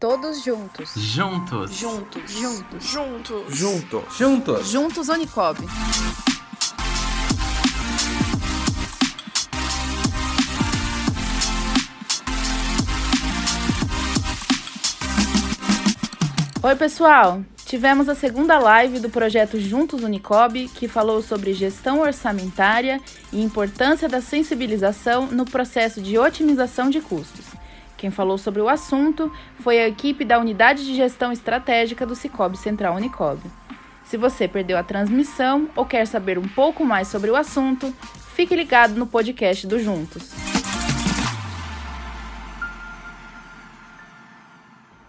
Todos juntos. Juntos. Juntos. Juntos. Juntos. Juntos. Juntos. Juntos Unicob. Oi, pessoal! Tivemos a segunda live do projeto Juntos Unicob, que falou sobre gestão orçamentária e importância da sensibilização no processo de otimização de custos. Quem falou sobre o assunto foi a equipe da Unidade de Gestão Estratégica do Cicobi Central Unicob. Se você perdeu a transmissão ou quer saber um pouco mais sobre o assunto, fique ligado no podcast do Juntos.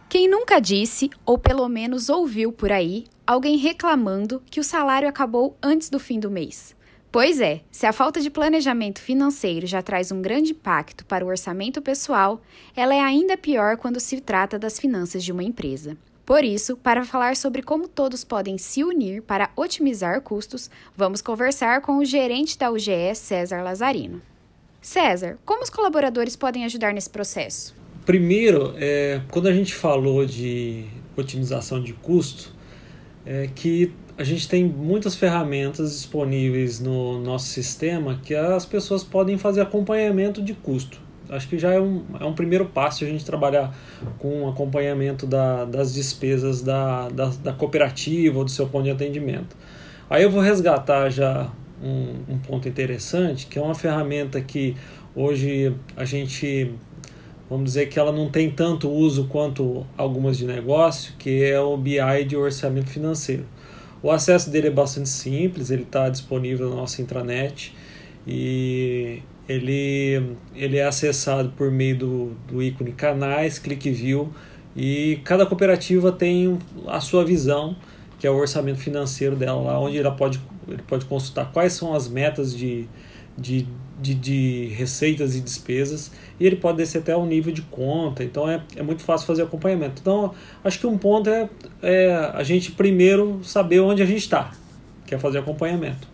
Quem nunca disse, ou pelo menos ouviu por aí, alguém reclamando que o salário acabou antes do fim do mês? Pois é, se a falta de planejamento financeiro já traz um grande impacto para o orçamento pessoal, ela é ainda pior quando se trata das finanças de uma empresa. Por isso, para falar sobre como todos podem se unir para otimizar custos, vamos conversar com o gerente da UGE, César Lazarino. César, como os colaboradores podem ajudar nesse processo? Primeiro, é, quando a gente falou de otimização de custo, é que a gente tem muitas ferramentas disponíveis no nosso sistema que as pessoas podem fazer acompanhamento de custo. Acho que já é um, é um primeiro passo a gente trabalhar com acompanhamento da, das despesas da, da, da cooperativa ou do seu ponto de atendimento. Aí eu vou resgatar já um, um ponto interessante, que é uma ferramenta que hoje a gente vamos dizer que ela não tem tanto uso quanto algumas de negócio, que é o BI de orçamento financeiro. O acesso dele é bastante simples, ele está disponível na nossa intranet e ele, ele é acessado por meio do, do ícone canais, clique view e cada cooperativa tem a sua visão, que é o orçamento financeiro dela lá, onde ela pode, ele pode consultar quais são as metas de, de, de, de, receitas e despesas e ele pode descer até o nível de conta, então é, é muito fácil fazer acompanhamento. Então, acho que um ponto é, é a gente primeiro saber onde a gente está, que é fazer acompanhamento.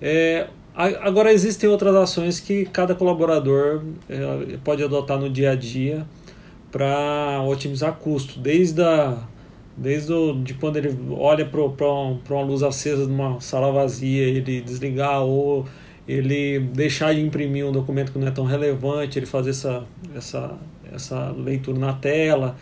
É, agora, existem outras ações que cada colaborador é, pode adotar no dia a dia para otimizar custo, desde a desde o, de quando ele olha para uma luz acesa numa sala vazia, ele desligar ou ele deixar de imprimir um documento que não é tão relevante, ele fazer essa, essa, essa leitura na tela,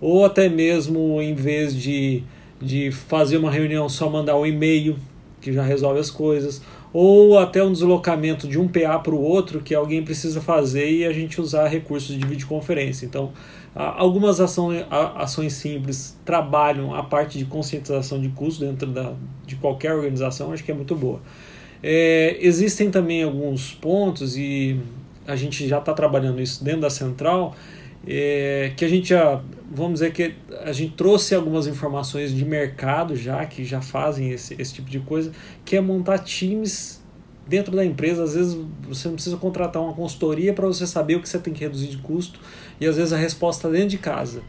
ou até mesmo em vez de, de fazer uma reunião só mandar um e-mail que já resolve as coisas, ou até um deslocamento de um PA para o outro que alguém precisa fazer e a gente usar recursos de videoconferência. Então, algumas ações, ações simples trabalham a parte de conscientização de custos dentro da, de qualquer organização, acho que é muito boa. É, existem também alguns pontos, e a gente já está trabalhando isso dentro da central, é, que a gente já, vamos dizer que a gente trouxe algumas informações de mercado já, que já fazem esse, esse tipo de coisa, que é montar times dentro da empresa. Às vezes você não precisa contratar uma consultoria para você saber o que você tem que reduzir de custo, e às vezes a resposta está dentro de casa.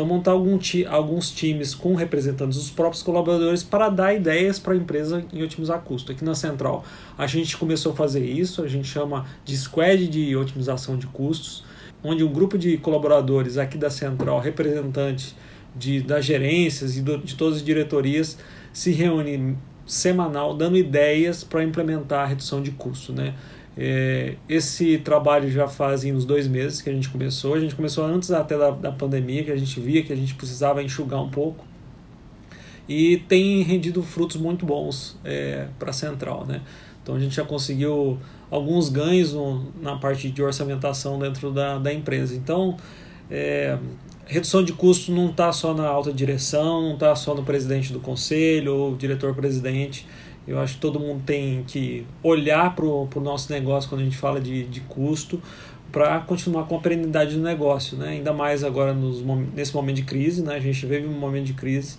Então, montar algum ti, alguns times com representantes dos próprios colaboradores para dar ideias para a empresa em otimizar custo. Aqui na Central, a gente começou a fazer isso, a gente chama de squad de otimização de custos, onde um grupo de colaboradores aqui da Central, representantes de, das gerências e do, de todas as diretorias, se reúne semanal dando ideias para implementar a redução de custo. Né? É, esse trabalho já fazem uns dois meses que a gente começou. A gente começou antes até da, da pandemia, que a gente via que a gente precisava enxugar um pouco. E tem rendido frutos muito bons é, para a central. Né? Então a gente já conseguiu alguns ganhos no, na parte de orçamentação dentro da, da empresa. Então, é, redução de custo não está só na alta direção, não está só no presidente do conselho ou diretor-presidente eu acho que todo mundo tem que olhar para o nosso negócio quando a gente fala de, de custo para continuar com a perenidade do negócio, né? ainda mais agora nos, nesse momento de crise. Né? A gente vive um momento de crise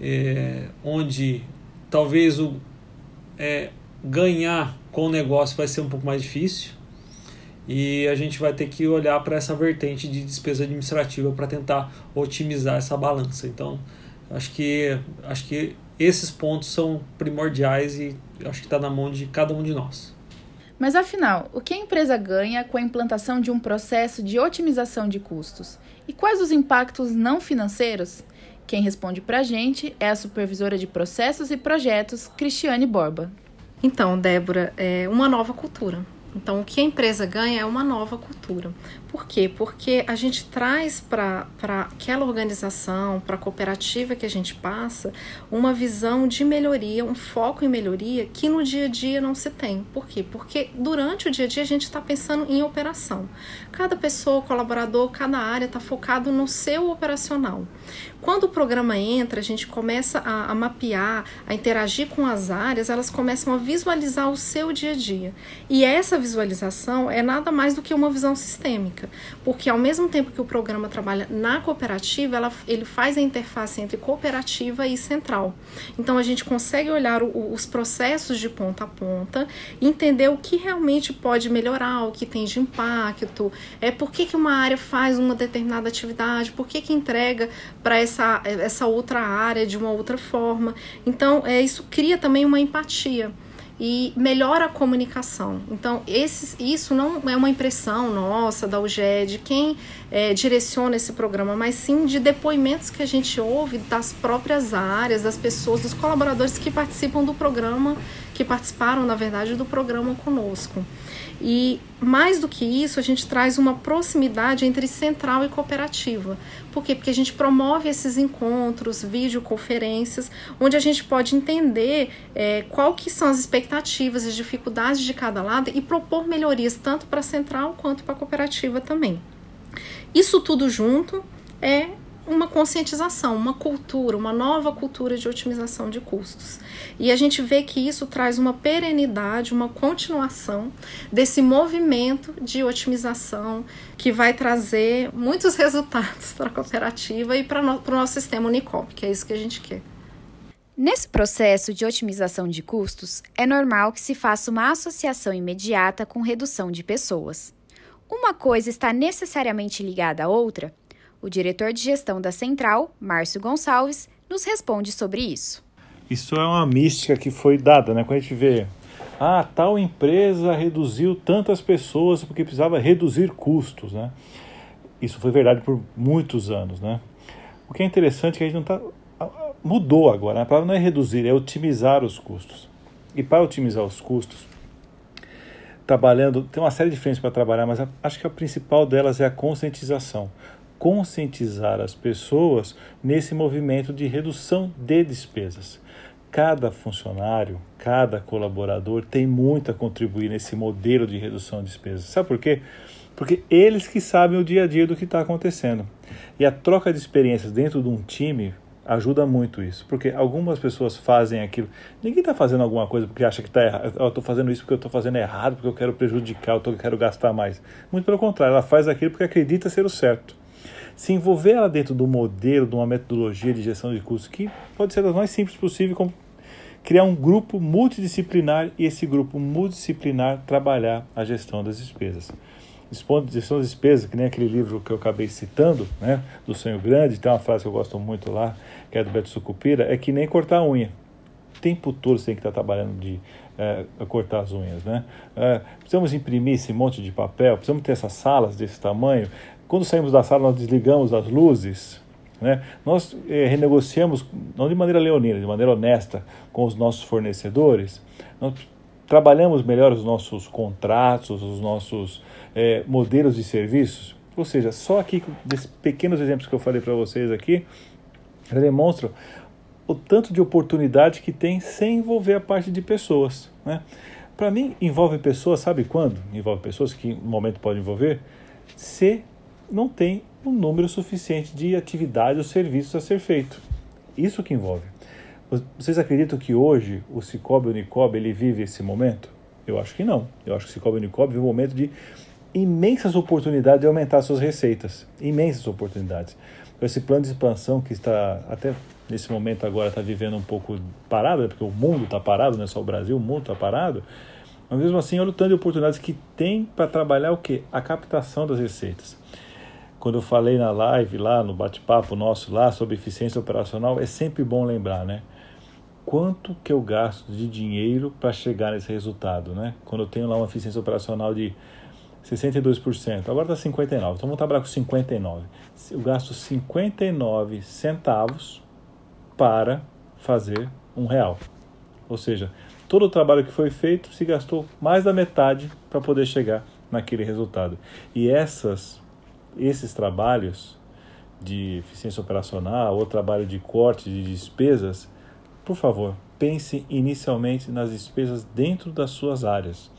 é, onde talvez o é, ganhar com o negócio vai ser um pouco mais difícil e a gente vai ter que olhar para essa vertente de despesa administrativa para tentar otimizar essa balança. Então, acho que, acho que esses pontos são primordiais e acho que está na mão de cada um de nós. Mas afinal, o que a empresa ganha com a implantação de um processo de otimização de custos? E quais os impactos não financeiros? Quem responde para a gente é a supervisora de processos e projetos, Cristiane Borba. Então, Débora, é uma nova cultura. Então, o que a empresa ganha é uma nova cultura. Por quê? Porque a gente traz para aquela organização, para a cooperativa que a gente passa, uma visão de melhoria, um foco em melhoria que no dia a dia não se tem. Por quê? Porque durante o dia a dia a gente está pensando em operação. Cada pessoa, colaborador, cada área está focado no seu operacional. Quando o programa entra, a gente começa a, a mapear, a interagir com as áreas, elas começam a visualizar o seu dia a dia. E essa visualização é nada mais do que uma visão sistêmica, porque ao mesmo tempo que o programa trabalha na cooperativa, ela, ele faz a interface entre cooperativa e central. Então a gente consegue olhar o, os processos de ponta a ponta, entender o que realmente pode melhorar, o que tem de impacto, é por que, que uma área faz uma determinada atividade, por que, que entrega para essa, essa outra área de uma outra forma. Então, é, isso cria também uma empatia e melhora a comunicação. Então, isso não é uma impressão nossa, da UGE, de quem é, direciona esse programa, mas sim de depoimentos que a gente ouve das próprias áreas, das pessoas, dos colaboradores que participam do programa, que participaram, na verdade, do programa conosco. E mais do que isso, a gente traz uma proximidade entre central e cooperativa. Por quê? Porque a gente promove esses encontros, videoconferências, onde a gente pode entender é, qual que são as expectativas e dificuldades de cada lado e propor melhorias tanto para a central quanto para a cooperativa também. Isso tudo junto é uma conscientização, uma cultura, uma nova cultura de otimização de custos. E a gente vê que isso traz uma perenidade, uma continuação desse movimento de otimização que vai trazer muitos resultados para a cooperativa e para o nosso sistema Unicop, que é isso que a gente quer. Nesse processo de otimização de custos, é normal que se faça uma associação imediata com redução de pessoas. Uma coisa está necessariamente ligada à outra o diretor de gestão da Central, Márcio Gonçalves, nos responde sobre isso. Isso é uma mística que foi dada, né? Quando a gente vê, ah, tal empresa reduziu tantas pessoas porque precisava reduzir custos, né? Isso foi verdade por muitos anos, né? O que é interessante é que a gente não está mudou agora. Né? A palavra não é reduzir, é otimizar os custos. E para otimizar os custos, trabalhando, tem uma série de frentes para trabalhar, mas acho que a principal delas é a conscientização conscientizar as pessoas nesse movimento de redução de despesas. Cada funcionário, cada colaborador tem muito a contribuir nesse modelo de redução de despesas. Sabe por quê? Porque eles que sabem o dia a dia do que está acontecendo. E a troca de experiências dentro de um time ajuda muito isso, porque algumas pessoas fazem aquilo. Ninguém está fazendo alguma coisa porque acha que está errado. Eu estou fazendo isso porque eu estou fazendo errado, porque eu quero prejudicar, eu quero gastar mais. Muito pelo contrário, ela faz aquilo porque acredita ser o certo se envolver ela dentro do modelo, de uma metodologia de gestão de custos que pode ser das mais simples possível, como criar um grupo multidisciplinar e esse grupo multidisciplinar trabalhar a gestão das despesas. Gestão das despesas, que nem aquele livro que eu acabei citando, né, do Sonho Grande, tem uma frase que eu gosto muito lá, que é do Beto Sucupira, é que nem cortar a unha. O tempo todo você tem que estar trabalhando de é, cortar as unhas, né? É, precisamos imprimir esse monte de papel, precisamos ter essas salas desse tamanho, quando saímos da sala, nós desligamos as luzes. Né? Nós eh, renegociamos, não de maneira leonina, de maneira honesta, com os nossos fornecedores. Nós trabalhamos melhor os nossos contratos, os nossos eh, modelos de serviços. Ou seja, só aqui, desses pequenos exemplos que eu falei para vocês aqui, demonstram o tanto de oportunidade que tem sem envolver a parte de pessoas. Né? Para mim, envolve pessoas, sabe quando? Envolve pessoas que no momento pode envolver? Se não tem um número suficiente de atividades ou serviços a ser feito. Isso que envolve. Vocês acreditam que hoje o Cicobi Unicob ele vive esse momento? Eu acho que não. Eu acho que o Cicobi Unicob vive um momento de imensas oportunidades de aumentar suas receitas. Imensas oportunidades. Esse plano de expansão que está até nesse momento agora está vivendo um pouco parado, né? porque o mundo está parado, não é só o Brasil, o mundo está parado. Mas mesmo assim, olha o tanto de oportunidades que tem para trabalhar o quê? A captação das receitas quando eu falei na live lá, no bate-papo nosso lá sobre eficiência operacional, é sempre bom lembrar, né? Quanto que eu gasto de dinheiro para chegar nesse resultado, né? Quando eu tenho lá uma eficiência operacional de 62%. Agora está 59%. Então vamos trabalhar com 59%. Eu gasto 59 centavos para fazer um real. Ou seja, todo o trabalho que foi feito se gastou mais da metade para poder chegar naquele resultado. E essas, esses trabalhos de eficiência operacional ou trabalho de corte de despesas, por favor, pense inicialmente nas despesas dentro das suas áreas,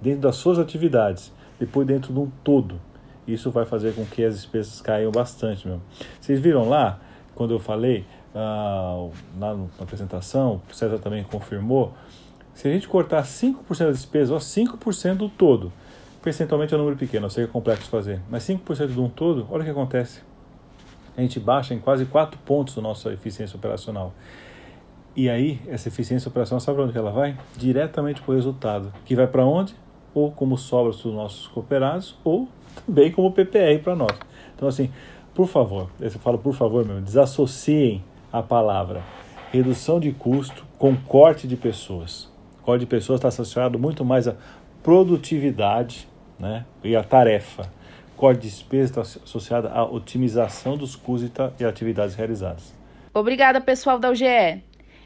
dentro das suas atividades, depois dentro de um todo. Isso vai fazer com que as despesas caiam bastante mesmo. Vocês viram lá, quando eu falei, ah, na, na apresentação, o César também confirmou, se a gente cortar 5% da despesa, ó, 5% do todo, percentualmente é um número pequeno, eu sei que é complexo fazer, mas 5% de um todo, olha o que acontece. A gente baixa em quase 4 pontos a nossa eficiência operacional. E aí, essa eficiência operacional, sabe para onde ela vai? Diretamente para o resultado. Que vai para onde? Ou como sobras dos nossos cooperados, ou também como PPR para nós. Então, assim, por favor, eu falo por favor mesmo, desassociem a palavra redução de custo com corte de pessoas. Corte de pessoas está associado muito mais à produtividade né, e à tarefa. Corte de despesa está associado à otimização dos custos e atividades realizadas. Obrigada, pessoal da UGE.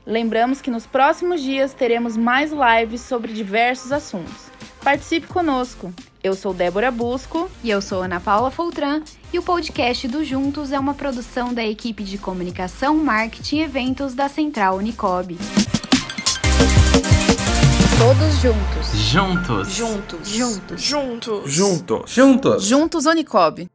Lembramos que nos próximos dias teremos mais lives sobre diversos assuntos. Participe conosco! Eu sou Débora Busco. E eu sou Ana Paula Foltran. E o podcast do Juntos é uma produção da equipe de comunicação, marketing e eventos da Central Unicob. Todos juntos. Juntos. Juntos. Juntos. Juntos. Juntos. Juntos. Juntos Unicob.